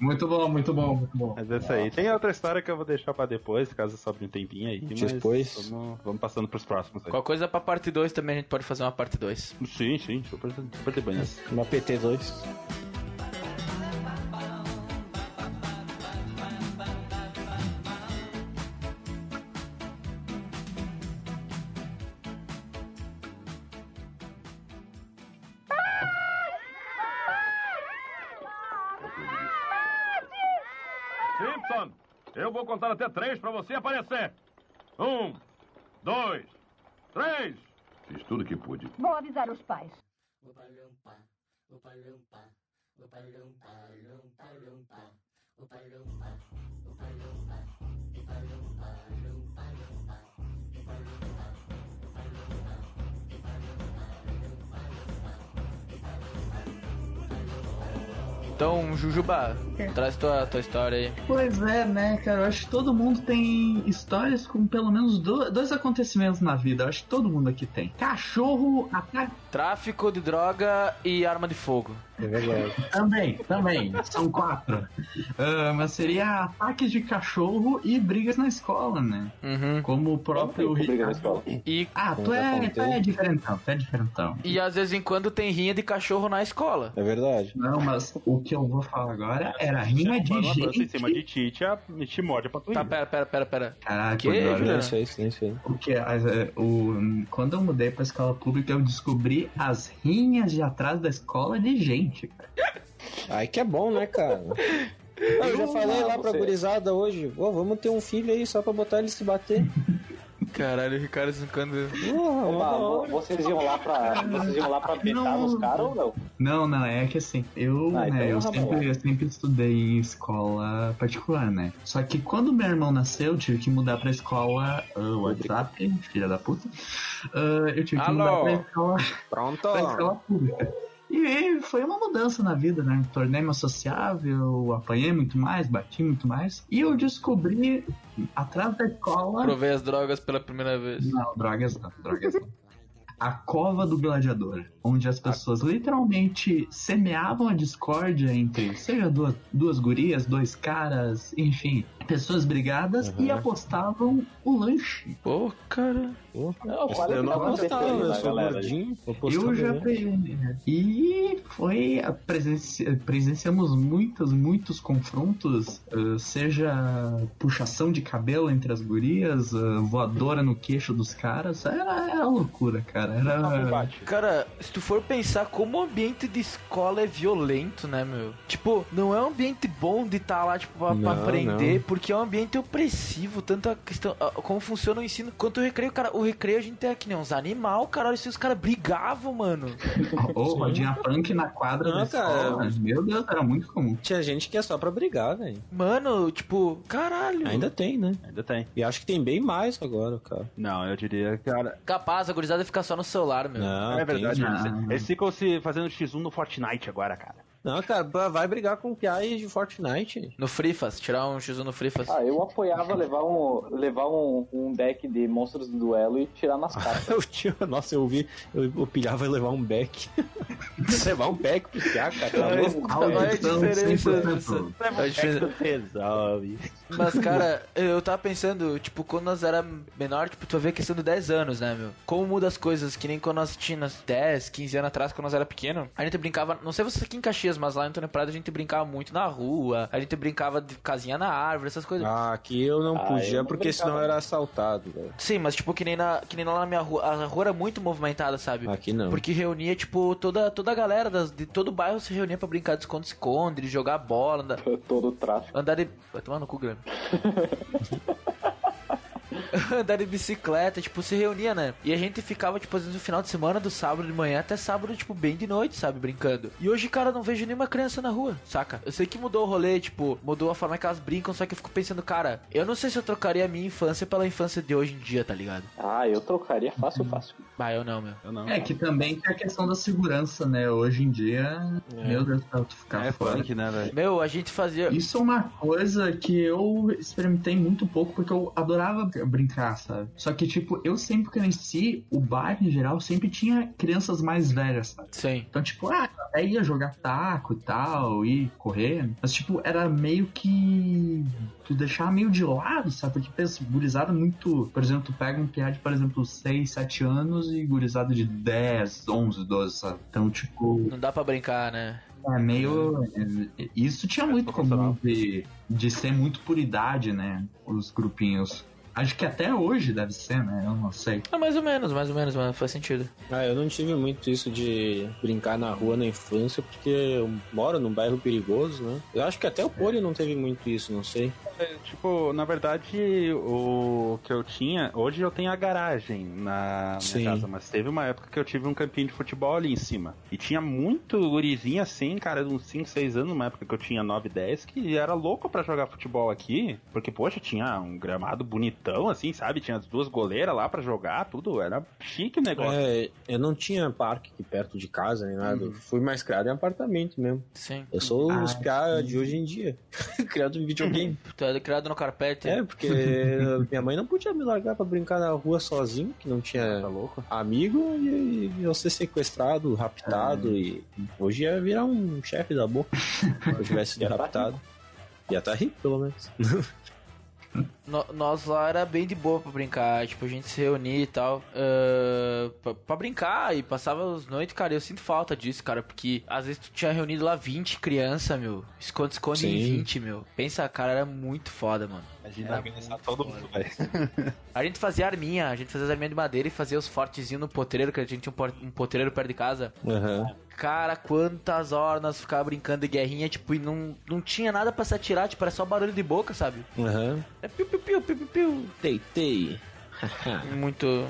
Muito bom, muito bom, muito bom. Mas é isso aí. Tem outra história que eu vou deixar pra depois, caso sobre um tempinho aí. Mas Depois. Vamos, vamos passando pros próximos aí. Qual coisa pra parte 2 também a gente pode fazer uma parte 2. Sim, sim, super, super de banhas. Uma PT2. Simpson, eu vou contar até três pra você aparecer. Um, dois, três. Fiz tudo que pude. Vou avisar os pais. Então, Jujuba, traz tua, tua história aí. Pois é, né, cara? Eu acho que todo mundo tem histórias com pelo menos do- dois acontecimentos na vida. Eu acho que todo mundo aqui tem. Cachorro ataca. Tráfico de droga e arma de fogo. É verdade. Também, também. São quatro. Ah, mas seria ataques de cachorro e brigas na escola, né? Uhum. Como o próprio Ricardo. E, Ah, tu é, tu contei. é diferentão, tu é diferentão. e às vezes em quando tem rinha de cachorro na escola. É verdade. Não, mas o que eu vou falar agora era rima de lança em cima gente. de ti, a- te morde pra tu Tá, pera, pera, pera, pera. Caraca, Que, agora- Juliano? Nem sei, nem sei. Porque as- é, o, quando eu mudei pra escola pública, eu descobri as rinhas de atrás da escola de gente. Cara. Aí que é bom, né, cara? [LAUGHS] Eu já falei lá pra gurizada hoje, ô, vamos ter um filho aí só pra botar ele se bater. [LAUGHS] Caralho, o Ricardo hora. vocês iam lá pra. Vocês iam lá pra betar Não. nos caras ou não? Não, não, é que assim, eu, Ah, então né, eu, tá sempre, eu sempre estudei em escola particular, né? Só que quando meu irmão nasceu, eu tive que mudar pra escola uh, WhatsApp, filha da puta. Ah, eu tive que Alô? mudar pra escola, Pronto. pra escola pública. E foi uma mudança na vida, né? Tornei mais sociável, apanhei muito mais, bati muito mais. E eu descobri, atrás da escola. Provei as drogas pela primeira vez. Não, drogas não, drogas não. A cova do gladiador, onde as pessoas literalmente semeavam a discórdia entre, seja duas, duas gurias, dois caras, enfim, pessoas brigadas e apostavam o lanche. Pô, cara. Não, quase eu que não tava apostava, eu né, sou gordinho. Eu já peguei. né? E foi. a presenci- Presenciamos muitos, muitos confrontos, eh, seja puxação de cabelo entre as gurias, eh, voadora no queixo dos caras. Era, era loucura, cara. Era. Cara, se tu for pensar como o ambiente de escola é violento, né, meu? Tipo, não é um ambiente bom de estar lá, tipo, pra, pra Não, aprender, não. Porque é um ambiente opressivo, tanto a questão, a- como funciona o ensino, quanto o recreio, cara. O recreio a gente é que nem uns animal, cara. Olha se os caras brigavam, mano. Ô, rodinha punk na quadra Não, da escola. cara. Meu Deus, era muito comum. Tinha gente que é só pra brigar, velho. Mano, tipo, caralho. Ainda tem, né? Ainda tem. E acho que tem bem mais agora, cara. Não, eu diria, cara. Capaz, a gurizada fica só no celular, meu. Não, é verdade. tem- não. Eles, eles ficam se fazendo X1 no Fortnite agora, cara. Não, cara, vai brigar com o Piai de Fortnite. No Frifas, tirar um X1 no Frifas. Ah, eu apoiava levar um, levar um, um deck de monstros do duelo e tirar nas cartas. [LAUGHS] Eu tinha, nossa, eu vi, eu, eu pilhava e levar um back. [LAUGHS] levar um back pro Piá, cara. tá louco? olha a diferença 100%. disso. A diferença- Resolve. Mas, cara, eu tava pensando, tipo, quando nós era menor, tipo, tu vê a questão de 10 anos, né, meu? Como muda as coisas, que nem quando nós tínhamos 10, 15 anos atrás, quando nós era pequeno. A gente brincava, não sei vocês aqui em Caxias, mas lá em Antônio Prado a gente brincava muito na rua, a gente brincava de casinha na árvore, essas coisas. Ah, aqui eu não Ah, podia, eu não porque brincava. senão eu era assaltado, velho. Sim, mas tipo, que nem, na, que nem lá na minha rua, a rua era muito movimentada, sabe? Aqui não. Porque reunia, tipo, toda, toda a galera das, de todo o bairro se reunia pra brincar de esconde-esconde, de jogar bola, andar, [LAUGHS] Todo o tráfico. andar de... Vai tomar no cu, Grêmio. [LAUGHS] [LAUGHS] andar de bicicleta, tipo, se reunia, né? E a gente ficava, tipo, às vezes no final de semana, do sábado de manhã até sábado, tipo, bem de noite, sabe? Brincando. E hoje, cara, eu não vejo nenhuma criança na rua, saca? Eu sei que mudou o rolê, tipo, mudou a forma que elas brincam, só que eu fico pensando, cara, eu não sei se eu trocaria a minha infância pela infância de hoje em dia, tá ligado? Ah, eu trocaria fácil, fácil. Bah, eu não, meu. Eu não. É que também tem a questão da segurança, né? Hoje em dia, meu Deus, pra tu ficar É fora. punk, né, velho? Meu, a gente fazia. Isso é uma coisa que eu experimentei muito pouco porque eu adorava brincar, sabe? Só que, tipo, eu sempre cresci, o bairro em geral sempre tinha crianças mais velhas, sabe? Sim. Então, tipo, ah, até ia jogar taco e tal, ir correr. Mas, tipo, era meio que. Tu deixava meio de lado, sabe? Porque pensa, gurizada muito. Por exemplo, tu pega um piá de, por exemplo, 6, 7 anos e gurizada de 10, 11, 12, sabe? Então, tipo. Não dá pra brincar, né? É meio. é, Isso tinha muito comum de, de ser muito por idade, né? Os grupinhos. Acho que até hoje deve ser, né? Eu não sei. É mais ou menos, mais ou menos, mas faz sentido. Ah, eu não tive muito isso de brincar na rua na infância, porque eu moro num bairro perigoso, né? Eu acho que até o Poli não teve muito isso, não sei. É, Tipo, na verdade, o que eu tinha. Hoje eu tenho a garagem na minha Sim. casa, mas teve uma época que eu tive um campinho de futebol ali em cima. E tinha muito gurizinho assim, cara, de uns 5, 6 anos, numa época que eu tinha 9, 10, que era louco pra jogar futebol aqui. Porque, poxa, tinha um gramado bonitão, assim, sabe? Tinha as duas goleiras lá pra jogar, tudo. Era chique o negócio. É, eu não tinha parque aqui perto de casa nem nada. Eu Fui mais criado em apartamento mesmo. Sim. Eu sou Ah, os piá de hoje em dia. [LAUGHS] criado em videogame. [LAUGHS] Tu é criado no carpete. é, porque [LAUGHS] minha mãe não podia me largar pra brincar na rua sozinho, que não tinha Tá louco? amigo, e, e eu ser sequestrado, raptado, e hoje ia virar um chefe da boca se eu tivesse sido tá raptado. Ia estar rico, pelo menos. No- nós lá era bem de boa pra brincar, tipo, a gente se reunia e tal, ah, pra, pra brincar e passava as noites, cara, eu sinto falta disso, cara, porque às vezes tu tinha reunido lá 20 crianças, meu, esconde-esconde em Sim. 20, meu. Pensa, cara, era muito foda, mano. Imagina organizar todo mundo, velho. [LAUGHS] A gente fazia arminha, a gente fazia as arminhas de madeira e fazia os fortezinhos no potreiro, que a gente tinha um, por- um potreiro perto de casa. Aham. Cara, quantas horas nós ficávamos brincando de guerrinha, tipo, e não, não tinha nada pra se atirar, tipo, era só barulho de boca, sabe? Aham. É piu, piu, piu, piu, piu, piu. Teitei. [LAUGHS] Muito...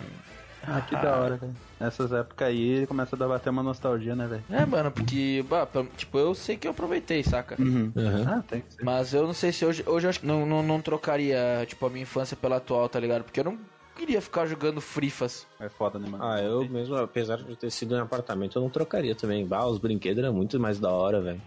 Ah, que da hora, velho. Nessas épocas aí começa a dar bater uma nostalgia, né, velho? É, mano, porque, bah, tipo, eu sei que eu aproveitei, saca? Uhum. Aham. Ah, tem que ser. Mas eu não sei se hoje, hoje eu acho que não, não, não trocaria, tipo, a minha infância pela atual, tá ligado? Porque eu não, queria ficar jogando frifas. É foda, né, mano? Ah, eu mesmo, apesar de ter sido em apartamento, eu não trocaria também. Bah, os brinquedos eram muito mais da hora, velho.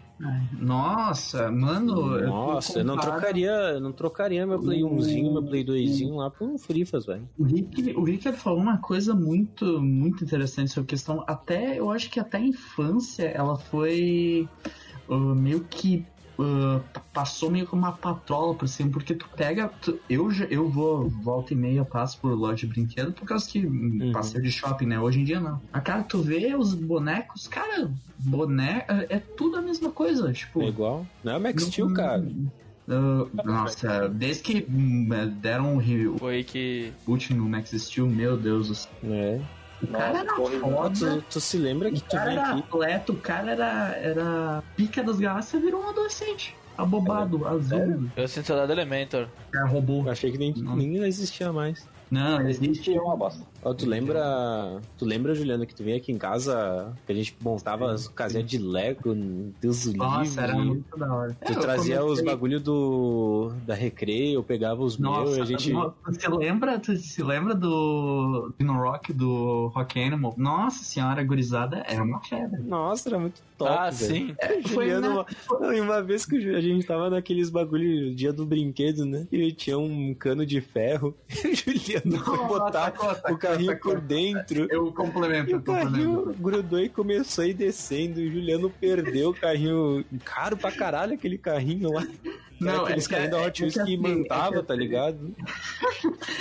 Nossa, mano. eu Nossa, eu não comparado- trocaria, eu não trocaria meu Play 1zinho, meu Play 2zinho lá por um Frifas, velho. O Rick, o Rick falou uma coisa muito, muito interessante sobre a questão. Até, eu acho que até a infância ela foi ah, meio que. Ah, passou meio como uma patrola por cima, porque tu pega. tu- eu, já- eu vou, volta e meia, passo por loja de brinquedo por causa que hum, passeio de shopping, né? Hoje em dia não. A cara, tu vê os bonecos, cara, boneco é, é tudo a mesma coisa. Tipo, É igual. Não é o Max Steel, cara. ah, nossa, desde que hum, deram o re- Foi que. último Max Steel, meu Deus do céu. É. O cara era Nossa, foda. Tu, tu se lembra O que tu cara vem era aqui. atleta, o cara era, era pica das galáxias, virou um adolescente. Abobado, azul, Eu sinto saudade do Elementor. cara, robô. Eu achei que nem, Não. nem existia mais. Não, existe. É uma bosta. Ó, tu lembra. Tu lembra, Juliano, que tu veio aqui em casa que a gente montava as casinhas de Lego, Deus Nossa, era livre. muito da hora. Tu É, trazia os bagulho do. da recreio, eu pegava os meus Nossa, e a gente. você lembra, tu se lembra do Dino Rock, do Rock Animal? Nossa senhora, gurizada, era uma febre. Nossa, era muito top. ah, velho. sim. Juliano, na- uma... Não, e uma vez que a gente tava naqueles bagulho, dia do brinquedo, né? E tinha um cano de ferro. [LAUGHS] E o Juliano foi botar o carrinho por dentro. Eu complemento, E o carrinho grudou e começou a ir descendo. O Juliano perdeu o carrinho. Caro pra caralho aquele carrinho lá. Não, aqueles é que- carrinhos da é Hot que Wheels que assim, mantava, é que tá assim, ligado? [LAUGHS]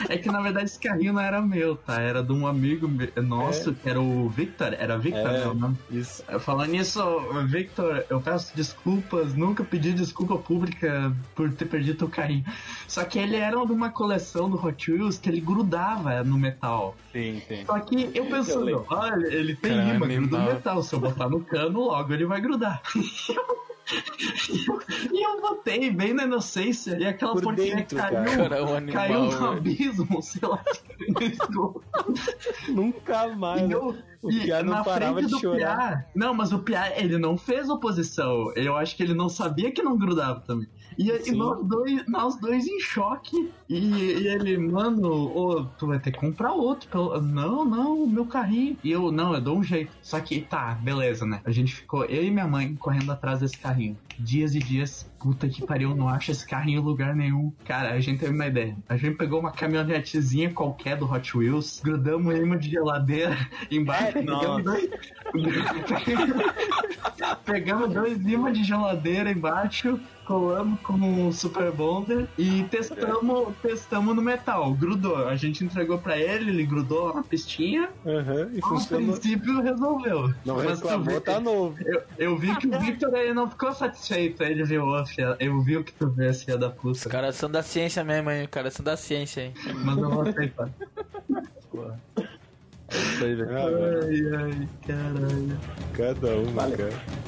É que na verdade esse carrinho não era meu, tá? Era de um amigo nosso, que era o Victor. Era Victor, É. né? Nome? Isso. Falando nisso, Victor, eu peço desculpas, nunca pedi desculpa pública por ter perdido o carrinho. Só que ele era de uma coleção do Hot Wheels que ele grudava no metal. Sim, sim. Só que eu pensando, lembro. ah, ele- tem Caramba, imã, gruda no metal. Se eu botar no cano, logo ele vai grudar. [LAUGHS] e eu botei bem na inocência e aquela Por porquinha dentro, caiu. cara. É um animal. Caiu no abismo, sei lá. [LAUGHS] Nunca mais. E eu- O Piá não na parava frente de do chorar. Piá- não, mas o Piá, ele não fez oposição. Eu acho que ele não sabia que não grudava também. E, e nós, dois, nós dois em choque. E, e ele, mano, ô, tu vai ter que comprar outro. pelo- Não, não, o meu carrinho. E eu, não, eu dou um jeito. Só que, tá, beleza, né? A gente ficou, eu e minha mãe, correndo atrás desse carrinho. Dias e dias, puta que pariu, não acho esse carrinho em lugar nenhum. Cara, a gente teve uma ideia. A gente pegou uma caminhonetezinha qualquer do Hot Wheels, grudamos em imã de geladeira [LAUGHS] embaixo, dois, [LAUGHS] pegamos dois imãs de geladeira embaixo, colamos com um Super Bonder e testamos, testamos no metal. Grudou. A gente entregou pra ele, ele grudou na pistinha. Aham, e funcionou. princípio resolveu. Não Mas tu reclamou, vê- tá novo. eu, eu vi que o Victor ele não ficou satisfeito. Ele viu, eu vi o que tu vês, filha da Os puta. caras são da ciência mesmo, hein? Os caras são da ciência, hein? Mas eu vou aceitar. Isso aí, velho. Ai, ai, caralho. Cada uma, cara.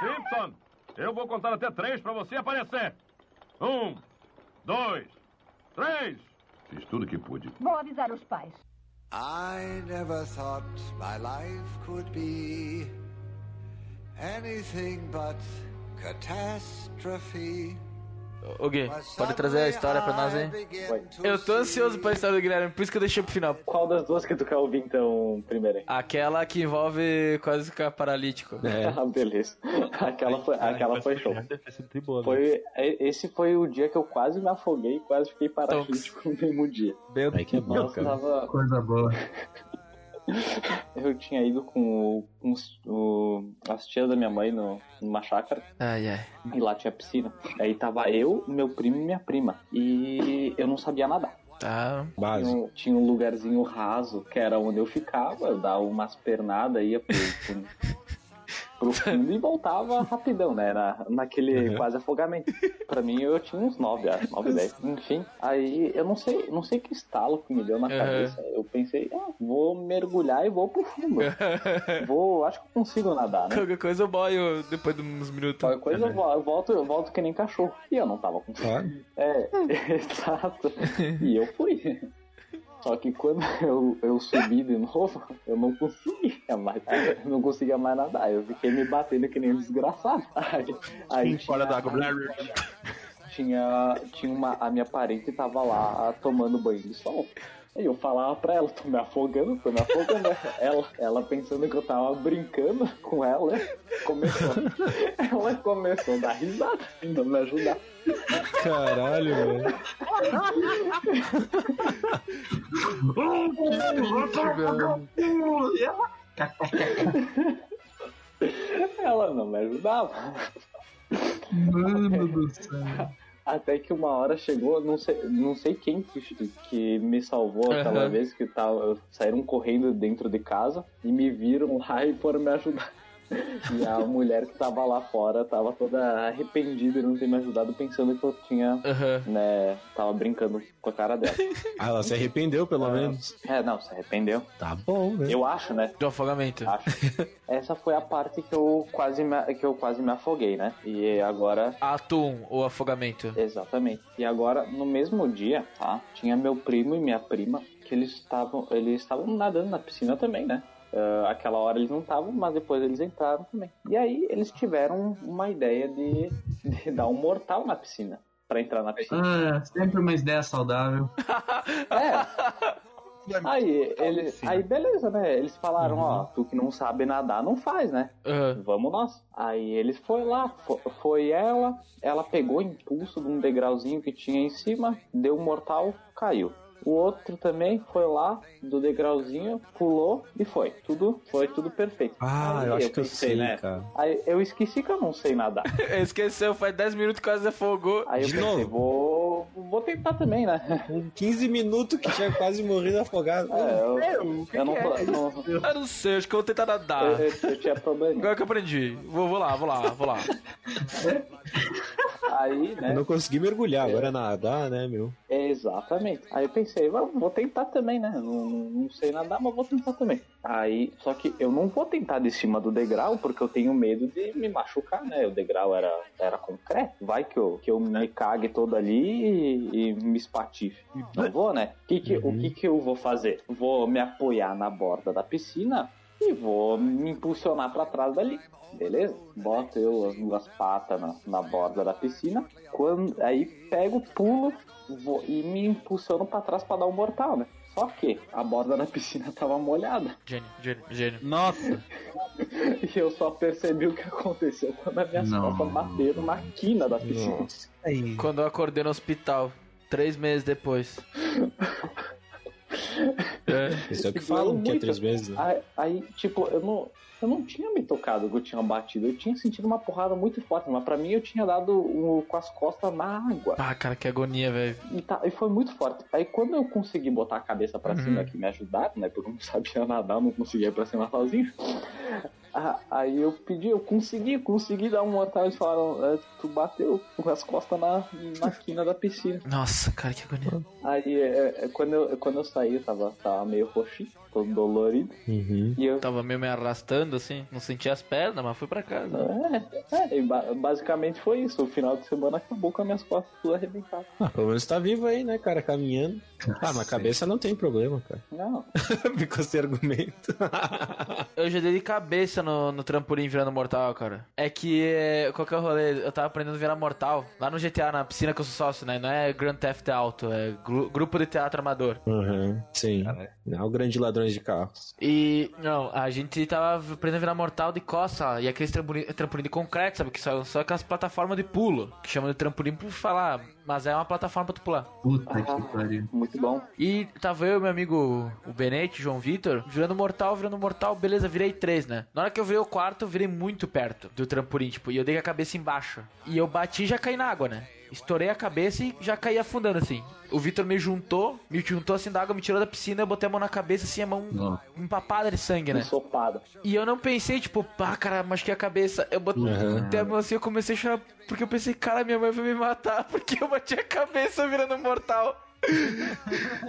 Simpson, eu vou contar até três pra você aparecer. Um, dois, três. Fiz tudo que pude. Vou avisar os pais. I never thought my life could be anything but catastrophe. Ô Gui, pode trazer a história pra nós aí? Eu tô ansioso pra história do Guilherme, por isso que eu deixei pro final. Qual das duas que tu quer ouvir então primeiro? aí? Aquela que envolve quase ficar paralítico. É. [LAUGHS] Ah, beleza. Aquela foi, aquela foi show. Né? Foi, e- esse foi o dia que eu quase me afoguei, quase fiquei paralítico [LAUGHS] no mesmo dia. Aí que é bom, cara. tava, Coisa boa. [LAUGHS] [LAUGHS] eu tinha ido com, o- com o- as tias da minha mãe no, numa chácara Ai, ai. e lá tinha piscina. Aí tava eu, meu primo e minha prima. E eu não sabia nadar. Tá. Tinha, Básico. um- tinha um lugarzinho raso, que era onde eu ficava, eu dava umas pernadas, ia pro, pro- pro fundo e voltava [LAUGHS] rapidão, né? Na, naquele quase afogamento. Pra mim, eu tinha uns 9, acho, 9, 10. [LAUGHS] Enfim, aí eu não sei, não sei que estalo que me deu na Uhum. cabeça. Eu pensei, ah, vou mergulhar e vou pro fundo. [LAUGHS] vou, acho que eu consigo nadar, né? Qualquer coisa eu boio depois de uns minutos. Qualquer coisa eu vo- eu volto, eu volto que nem cachorro. E eu não tava com fome. É, exato. E eu fui. Só que quando [LAUGHS] eu, eu subi de novo, eu não conseguia mais. Eu não conseguia mais nadar. Eu fiquei me batendo que nem um desgraçado. [LAUGHS] Aí, aí Fora tinha- d'água. tinha, tinha uma. A minha parente tava lá tomando banho de sol. Aí eu falava pra ela, tô me afogando, tô me afogando. Ela, ela pensando que eu tava brincando com ela, começou. [LAUGHS] Ela começou a dar risada, ainda me ajudar. Caralho, velho. Ela- [LAUGHS] Ela não me ajudava. Mano do céu. Até que uma hora chegou, não sei, não sei quem que, que me salvou aquela Aham. vez que tava, saíram correndo dentro de casa e me viram lá e foram me ajudar. E a mulher que tava lá fora tava toda arrependida de não ter me ajudado, pensando que eu tinha, Aham. né, tava brincando com a cara dela. [LAUGHS] Ah, ela se arrependeu, pelo menos. É, não, se arrependeu. Tá bom, né? Eu acho, né? Do afogamento. Acho. [LAUGHS] Essa foi a parte que eu quase me, que eu quase me afoguei, né? E agora Atum, o afogamento. Exatamente. E agora, no mesmo dia, tá? Tinha meu primo e minha prima que eles estavam eles estavam nadando na piscina também, né? Ah, aquela hora eles não estavam, mas depois eles entraram também. E aí eles tiveram uma ideia de, de dar um mortal na piscina. Pra entrar na piscina. Ah, sempre uma ideia saudável. [LAUGHS] É. Aí, ele, aí beleza, né? Eles falaram, ó, tu que não sabe nadar, não faz, né? Aham. Vamos nós. Aí eles foi lá, fo- foi ela, ela pegou impulso de um degrauzinho que tinha em cima, deu um mortal, caiu. O outro também foi lá do degrauzinho, pulou e foi. Tudo foi tudo perfeito. Ah, Aí eu acho que eu pensei, sei, né? cara. Aí eu esqueci que eu não sei nadar. [LAUGHS] Esqueceu, faz 10 minutos que quase afogou. Aí eu De pensei, novo? vou, vou tentar também, né? Com 15 minutos que tinha quase morrido afogado. É, eu, eu não, não- Eu não sei, acho que eu vou tentar nadar. eu, eu- eu tinha problema. Agora que eu aprendi. Vou, vou lá, vou lá, vou lá. [LAUGHS] Aí, Eu né? não consegui mergulhar, agora nadar, né, meu? Exatamente. Aí eu pensei, "Vou- tentar também, né? Não, não sei nadar, mas vou tentar também. Aí, só que eu não vou tentar de cima do degrau, porque eu tenho medo de me machucar, né? O degrau era, era concreto. Vai que eu, que eu me cague todo ali e, e me espatife. Não vou, né? Que que, O que, que eu vou fazer? Vou me apoiar na borda da piscina e vou me impulsionar pra trás dali. Beleza? Boto eu as duas patas na, na borda da piscina. Quando, aí pego, pulo vou, e me impulsiono pra trás pra dar um mortal, né? Só que a borda da piscina [LAUGHS] tava molhada. Gênio, gênio, gênio. Nossa, [LAUGHS] E eu só percebi o que aconteceu quando as minhas Não. costas bateram na quina da piscina. Quando eu acordei no hospital, três meses depois. [LAUGHS] É. Isso é o que falam, que é três meses, né? Aí, aí, tipo, eu não, eu não tinha me tocado que eu tinha batido. Eu tinha sentido uma porrada muito forte, mas pra mim eu tinha dado um, com as costas na água. Ah, cara, que agonia, velho. E, tá, e foi muito forte. Aí quando eu consegui botar a cabeça pra Uhum. cima, que me ajudaram, né? Porque eu não [LAUGHS] sabia nadar, não conseguia ir pra cima sozinho. Ah, Aí eu pedi, eu consegui, consegui dar um mortal. Eles falaram, "É, tu bateu com as costas na, na quina da piscina. Nossa, cara, que agonia. Aí é, é, quando, eu, quando eu saí, eu tava, tava meio roxinho, todo dolorido. Uhum. E eu. Tava meio me arrastando, assim. Não sentia as pernas, mas fui pra casa. É, é, ba- basicamente foi isso. O final de semana acabou com as minhas costas tudo arrebentadas. Ah, pelo menos tá vivo aí, né, cara, caminhando. Ah, mas a cabeça não tem problema, cara. Não, [LAUGHS] Ficou sem argumento. [LAUGHS] Eu já dei de cabeça no, no trampolim virando mortal, cara. É que, é, qual que é o rolê? Eu tava aprendendo a virar mortal lá no GTA, na piscina que eu sou sócio, né? Não é Grand Theft Auto, é gru- grupo de teatro amador. Uhum, sim. Não é o grande de carros. E, não, a gente tava aprendendo a virar mortal de costa, e aqueles trampolim, trampolim de concreto, sabe? Que são só aquelas plataformas de pulo, que chamam de trampolim por falar, mas é uma plataforma pra tu pular. Puta que pariu. muito bom. E tava eu e meu amigo, o Benete, João Vitor, virando mortal, virando mortal, beleza, virei três, né? Na hora que eu virei o quarto, eu virei muito perto do trampolim, tipo, e eu dei com a cabeça embaixo. E eu bati e já caí na água, né? Estourei a cabeça e já caí afundando assim. O Vitor me juntou me juntou assim da água, me tirou da piscina, eu botei a mão na cabeça, assim, a mão Não. empapada de sangue, né? Ensopada. E eu não pensei, tipo, pá, cara, machuquei a cabeça. Eu botei Uhum. a mão assim, eu comecei a chorar, porque eu pensei, cara, minha mãe vai me matar, [LAUGHS] porque eu bati a cabeça virando mortal.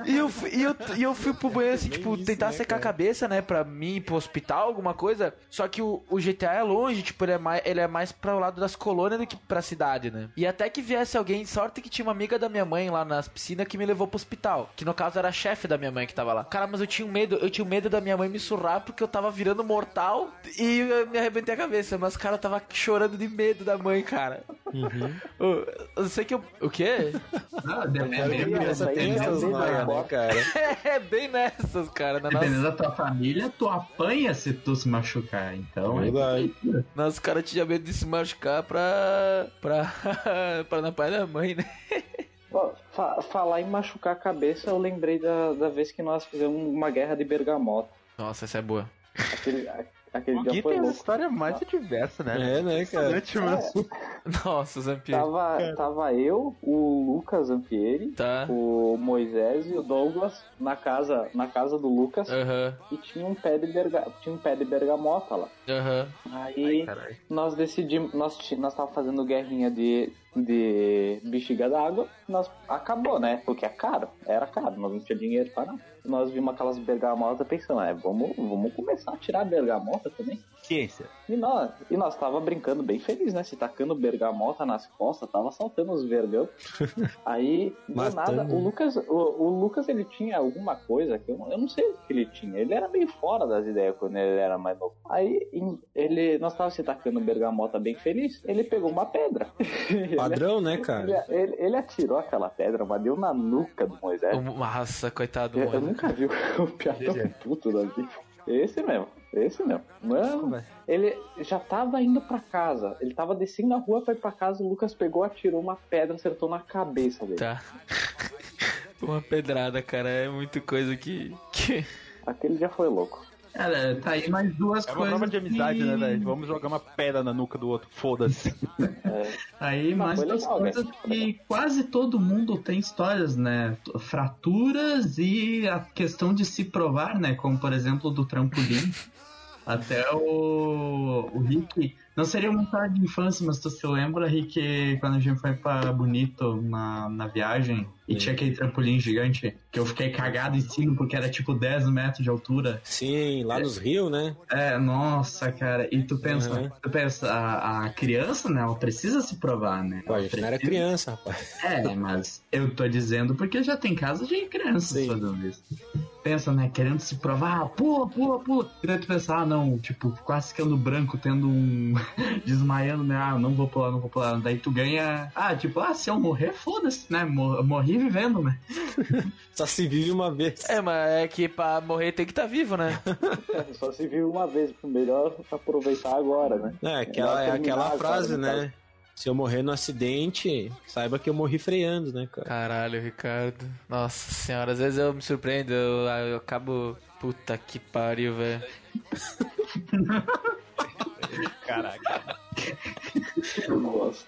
E, eu, fui- e, eu, e eu fui pro banheiro assim, tipo, isso, tentar né, secar a cara? cabeça, né? Pra mim ir pro hospital, alguma coisa. Só que o, o GTA é longe, tipo, ele é, mais, ele é mais pra o lado das colônias do que pra cidade, né? E até que viesse alguém, sorte que tinha uma amiga da minha mãe lá nas piscinas que me levou pro hospital. Que no caso era a chefe da minha mãe que tava lá. Cara, mas eu tinha um medo, eu tinha medo da minha mãe me surrar porque eu tava virando mortal e eu me arrebentei a cabeça. Mas, cara, eu tava chorando de medo da mãe, cara. Eu, eu sei que eu. O quê? Ah, Cara, dependendo, tem essas noias, né, cara? [LAUGHS] É, bem nessas, cara. Na nossa, dependendo da tua família, tu apanha se tu se machucar. Então, é Verdade. Nossa, cara tinha medo de se machucar pra. pra. [LAUGHS] pra na pai da mãe, né? Fa- falar em machucar a cabeça, eu lembrei da, da vez que nós fizemos uma guerra de bergamota. Nossa, essa é boa. Aquele, aquele O dia Gui foi tem louco. histórias mais diversas, né? É, né, cara? O- Nossa, Zampier. Tava, tava eu, o Lucas Zampieri, Tá. o Moisés e o Douglas na casa, na casa do Lucas Aham, e tinha um pé de, berga, tinha um pé de bergamota lá. aham. Aí Caralho. nós decidimos, nós, nós tava fazendo guerrinha de, de bexiga d'água, nós acabou, né? Porque é caro, era caro, nós não tinha dinheiro para nada. Nós vimos aquelas bergamotas pensando, é, vamos, vamos começar a tirar a bergamota também. Ciência. E nós, e nós tava brincando bem feliz, né? Se tacando bergamota nas costas, tava saltando os vergão. [LAUGHS] Aí, do Matando. nada, o Lucas, o, o Lucas, ele tinha alguma coisa que eu, não- eu não sei o que ele tinha. Ele era meio fora das ideias quando ele era mais novo. Aí, em- ele, nós tava se tacando bergamota bem feliz, ele pegou uma pedra. [LAUGHS] Ele- Padrão, né, ele, cara? ele, ele atirou aquela pedra, mas deu na nuca do Moisés. Nossa, coitado do Eu, eu Moisés. nunca vi o [LAUGHS] piada tão puto da vida. Esse mesmo, esse mesmo. Mano, ele já tava indo pra casa. Ele tava descendo a rua, foi pra casa, o Lucas pegou, atirou uma pedra, acertou na cabeça dele. Tá. [LAUGHS] Uma pedrada, cara. É muito coisa que. que... Aquele dia foi louco. Cara, tá aí mais duas É uma coisas. prova de amizade, que- né, velho? Vamos jogar uma pedra na nuca do outro. Foda-se. [LAUGHS] Aí Não, mais duas legal, coisas né? que quase todo mundo tem histórias, né? Fraturas e a questão de se provar, né? Como por exemplo do trampolim. [LAUGHS] Até o, o Rick. Não seria uma história de infância, mas tu se lembra, Rick, quando a gente foi pra Bonito na, na viagem e tinha aquele trampolim gigante que eu fiquei cagado em cima porque era tipo 10 metros de altura. Sim, lá nos rios, né? É, nossa, cara. E tu pensa, Uhum. tu pensa, a, a criança, né? Ela precisa se provar, né? Pô, a gente não era precisa- criança, rapaz. É, mas eu tô dizendo porque já tem casos de crianças Sim. fazendo isso. Pensa, né? Querendo se provar, pula, pula, pula. E daí tu pensa, ah, não, tipo, quase ficando branco, tendo um. [LAUGHS] desmaiando, né? Ah, não vou pular, não vou pular. Daí tu ganha. Ah, tipo, ah, se eu morrer, foda-se, né? Mor- Morri vivendo, né? [LAUGHS] Só se vive uma vez. É, mas é que pra morrer tem que estar vivo, né? Só se viu uma vez, melhor aproveitar agora, né? É, aquela, é aquela frase, né? Se eu morrer no acidente, saiba que eu morri freando, né, cara? Caralho, Ricardo. Nossa senhora, às vezes eu me surpreendo, eu, eu acabo. Puta que pariu, velho. [LAUGHS] [LAUGHS] Caraca, Eu gosto.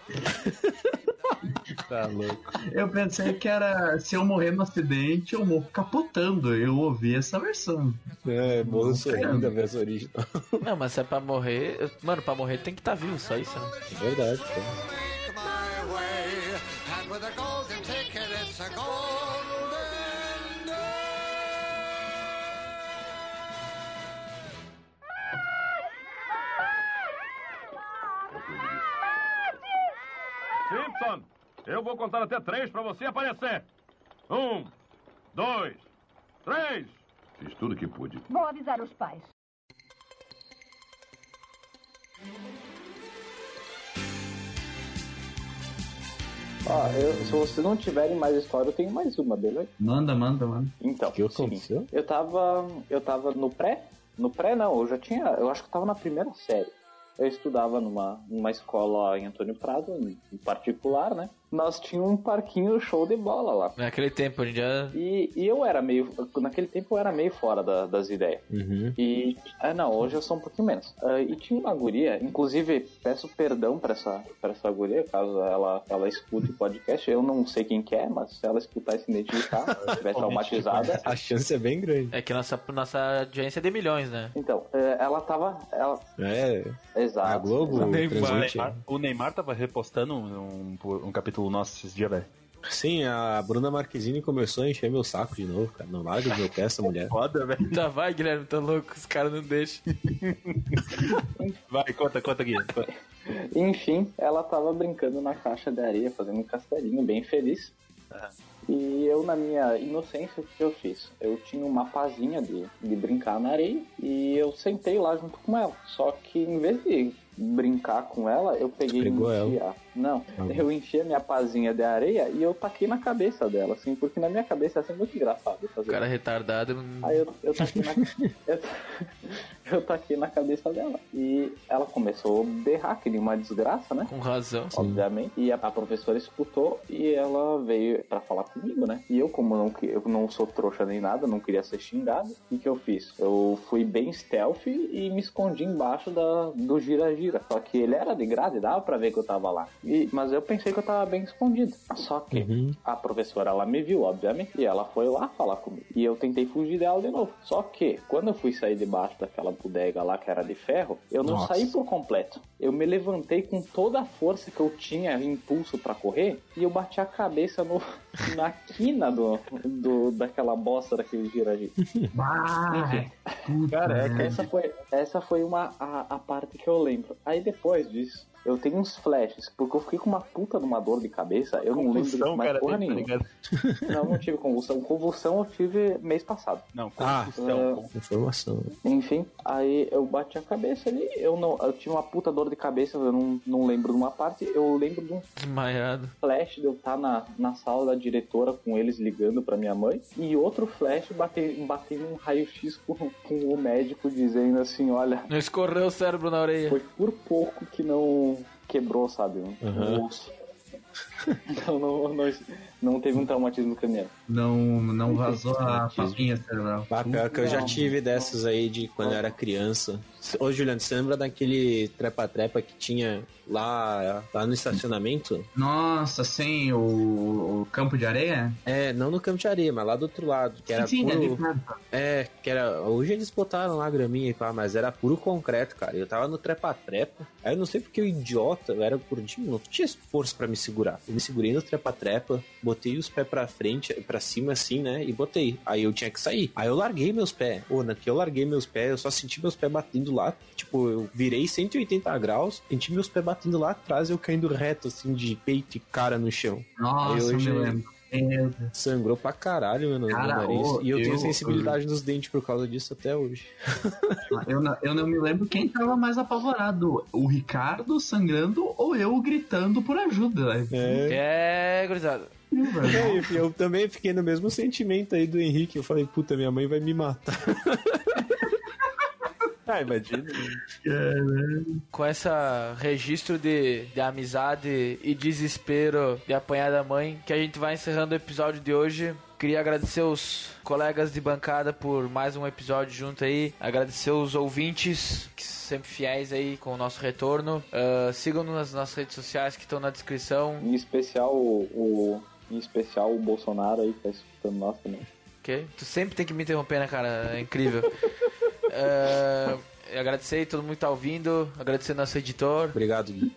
tá louco. Eu pensei que era se eu morrer no acidente, eu morro capotando. Eu ouvi essa versão. É, morro sorrindo a versão original. Não, mas se é pra morrer. Mano, pra morrer tem que estar vivo, só isso, né? É verdade, cara. Contar até três pra você aparecer. Um, dois, três. Fiz tudo que pude. Vou avisar os pais. Ó, eu- se vocês não tiverem mais história, eu tenho mais uma, beleza? Manda, manda, manda. Então, O que aconteceu? eu tava. Eu tava no pré? No pré não, eu já tinha. Eu acho que eu tava na primeira série. Eu estudava numa, numa escola em Antônio Prado, em em particular, né? Nós tínhamos um parquinho show de bola lá. Naquele tempo, hoje em dia. E, e eu era meio. Naquele tempo eu era meio fora da- das ideias. Uhum. E. Ah, não, hoje eu sou um pouquinho menos. Ah, e tinha uma guria, inclusive, peço perdão pra essa, pra essa guria, caso ela, ela escute o podcast. Eu não sei quem que é, mas se ela escutar e se identificar, [LAUGHS] estiver traumatizada. A chance é bem grande. É que nossa, nossa audiência é de milhões, né? Então, eh, ela tava. Ela, É, exato. a Globo transmite. Neymar- o Neymar tava repostando um, um, um capítulo nosso esses dias, velho. Sim, a Bruna Marquezine começou a encher meu saco de novo, cara. Não larga do meu pé essa mulher. [LAUGHS] Foda, velho. Já vai, Guilherme, tá louco, os caras não deixam. [LAUGHS] Vai, conta, conta aqui. Conta. Enfim, ela tava brincando na caixa de areia, fazendo um castelinho bem feliz. E eu, na minha inocência, o que eu fiz? Eu tinha uma pazinha de, de brincar na areia e eu sentei lá junto com ela. Só que em vez de brincar com ela, eu peguei e pegou enchi a... Não, eu enchi a minha pazinha de areia e eu taquei na cabeça dela, assim, porque na minha cabeça é muito engraçado fazer O cara retardado. Aí eu, eu taquei na. [LAUGHS] eu, [LAUGHS] eu taquei na cabeça dela. E ela começou a berrar, que nem uma desgraça, né? Com razão. Obviamente. E a, a professora escutou e ela veio pra falar comigo, né? E eu, como não, eu não sou trouxa nem nada, não queria ser xingado, o que, que eu fiz? Eu fui bem stealth e me escondi embaixo da, do gira-gira. Só que ele era de grade, dava pra ver que eu tava lá. E, mas eu pensei que eu tava bem escondido. Só que Uhum. a professora, ela me viu, obviamente, e ela foi lá falar comigo. E eu tentei fugir dela de novo. Só que, quando eu fui sair debaixo daquela bodega lá, que era de ferro, eu não Nossa. saí por completo. Eu me levantei com toda a força que eu tinha, impulso pra correr, e eu bati a cabeça no, [LAUGHS] na quina do, do, daquela bosta daquele Careca. merda. Essa foi, essa foi uma, a, a parte que eu lembro. Aí depois disso, eu tenho uns flashes, porque eu fiquei com uma puta de uma dor de cabeça, eu não lembro de Convulsão, mais cara, porra tá nenhuma. ligado? [LAUGHS] Não, não tive convulsão. Convulsão eu tive mês passado. Não, Ah, convulsão. é. com- Informação. Enfim, aí eu bati a cabeça ali, eu não, eu tive uma puta dor de cabeça, eu não, não lembro de uma parte, eu lembro de um Desmaiado. flash de eu estar na, na sala da diretora com eles ligando pra minha mãe, e outro flash bater, bater num raio-x com, com o médico dizendo assim, olha, Não escorreu o cérebro na orelha. foi por pouco que não quebrou, sabe? Um Aham. osso. [LAUGHS] Então não, não, não teve um traumatismo craniano. Não, não vazou a papinha cerebral. Ah, pior que eu já tive dessas aí de quando eu era criança. Ô, Juliano, você lembra daquele trepa-trepa que tinha lá, lá no estacionamento? Nossa, sim, o, o campo de areia? É, não no campo de areia, mas lá do outro lado, que era sim, sim, é puro... É, que era. Hoje eles botaram lá a graminha e pá, mas era puro concreto, cara. Eu tava no trepa-trepa. Aí eu não sei porque o idiota, eu era gordinho, não tinha força pra me segurar. Eu me segurei no trepa-trepa, botei os pés pra frente, pra cima assim, né? E botei. Aí eu tinha que sair. Aí eu larguei meus pés. Ô, na que eu larguei meus pés, eu só senti meus pés batendo lá. Tipo, eu virei 180 graus, senti meus pés batendo lá atrás e eu caindo reto, assim, de peito e cara no chão. Nossa, eu me lembro. Sangrou pra caralho, meu, no Cara, nariz. ô, e eu, tenho eu- sensibilidade nos dentes por causa disso até hoje. [LAUGHS] Eu não, eu não me lembro quem tava mais apavorado. O Ricardo sangrando ou eu gritando por ajuda. É. É, gurizada. É, eu, eu também fiquei no mesmo sentimento aí do Henrique. Eu falei, puta, minha mãe vai me matar. [LAUGHS] Ah, imagina. Com essa registro de, de amizade e desespero de apanhar da mãe, que a gente vai encerrando o episódio de hoje. Queria agradecer os colegas de bancada por mais um episódio junto aí. Agradecer os ouvintes, que sempre fiéis aí com o nosso retorno. Ah, Sigam-nos nas nossas redes sociais que estão na descrição. Em especial o, o- em especial o Bolsonaro aí que tá escutando nós também. Ok? Tu sempre tem que me interromper, né, cara? É incrível. [LAUGHS] Ah, agradecer aí todo mundo que tá ouvindo. Agradecer nosso editor. Obrigado, Gui.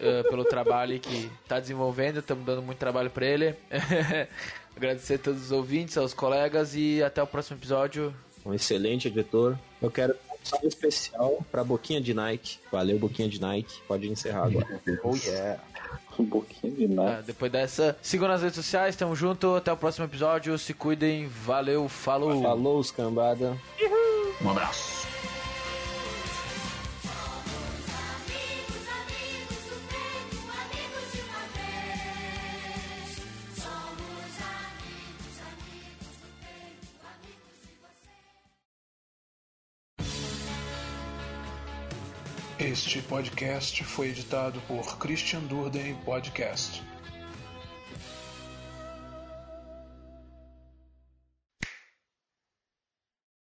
eh, pelo trabalho que está desenvolvendo, estamos dando muito trabalho para ele. [LAUGHS] Agradecer a todos os ouvintes, aos colegas e até o próximo episódio. Um excelente editor. Eu quero dar um salve especial pra Boquinha de Nike. Valeu, Boquinha de Nike. Pode encerrar agora. [LAUGHS] Oh yeah. [LAUGHS] Um pouquinho de nada. Ah, depois dessa, sigam nas redes sociais, tamo junto, até o próximo episódio, se cuidem, valeu, falou. Falou, os cambada. Um abraço. Este podcast foi editado por Christian Durden Podcast.